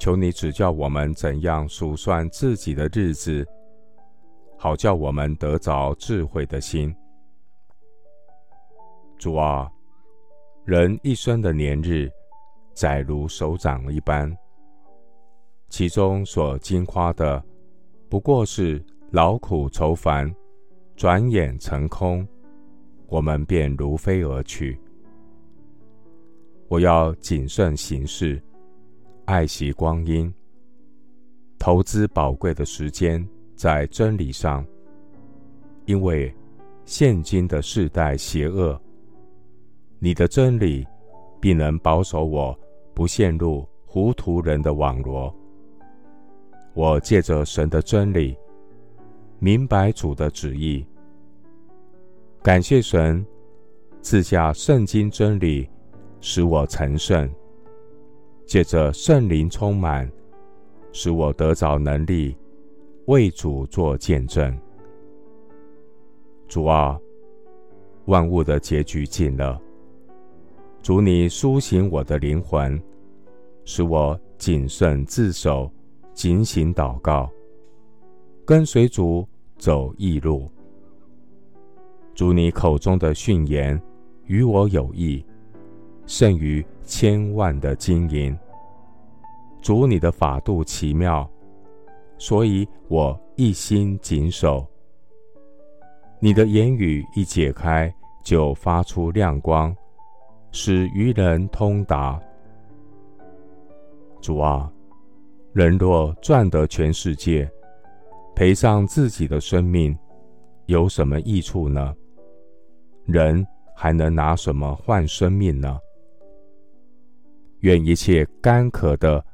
求你指教我们怎样数算自己的日子，好叫我们得着智慧的心。主啊，人一生的年日，载如手掌一般，其中所经夸的，不过是劳苦愁烦，转眼成空，我们便如飞而去。我要谨慎行事，爱惜光阴，投资宝贵的时间在真理上，因为现今的世代邪恶，你的真理必能保守我不陷入糊涂人的网罗。我借着神的真理，明白主的旨意，感谢神赐下圣经真理。使我成圣，借着圣灵充满，使我得着能力，为主做见证。主啊，万物的结局近了，主你苏醒我的灵魂，使我谨慎自守，警醒祷告，跟随主走义路。主你口中的训言与我有益。胜于千万的金银。主你的法度奇妙，所以我一心谨守。你的言语一解开，就发出亮光，使愚人通达。主啊，人若赚得全世界，赔上自己的生命，有什么益处呢？人还能拿什么换生命呢？愿一切干渴的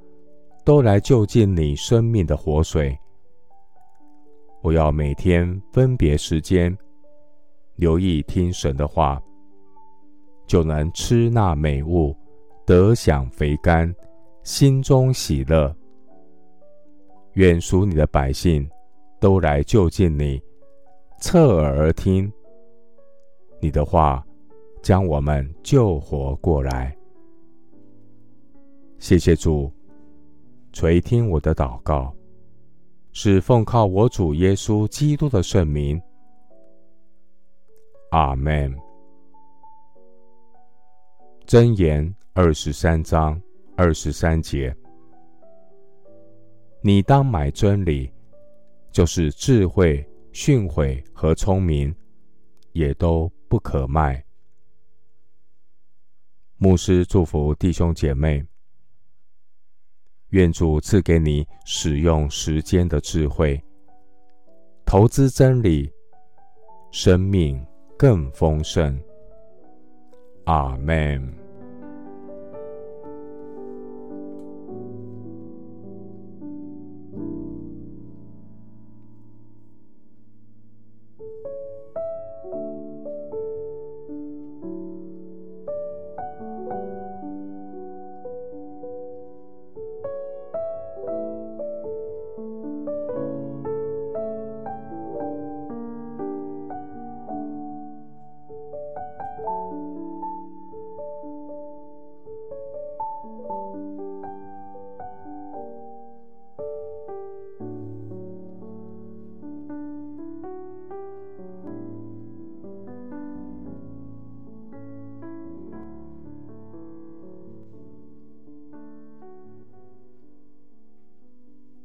都来就近你生命的活水。我要每天分别时间，留意听神的话，就能吃那美物，得享肥甘，心中喜乐。愿属你的百姓都来就近你，侧耳而听你的话，将我们救活过来。谢谢主垂听我的祷告，是奉靠我主耶稣基督的圣名。阿门。箴言二十三章二十三节：你当买真理，就是智慧、训诲和聪明，也都不可卖。牧师祝福弟兄姐妹。愿主赐给你使用时间的智慧，投资真理，生命更丰盛。阿门。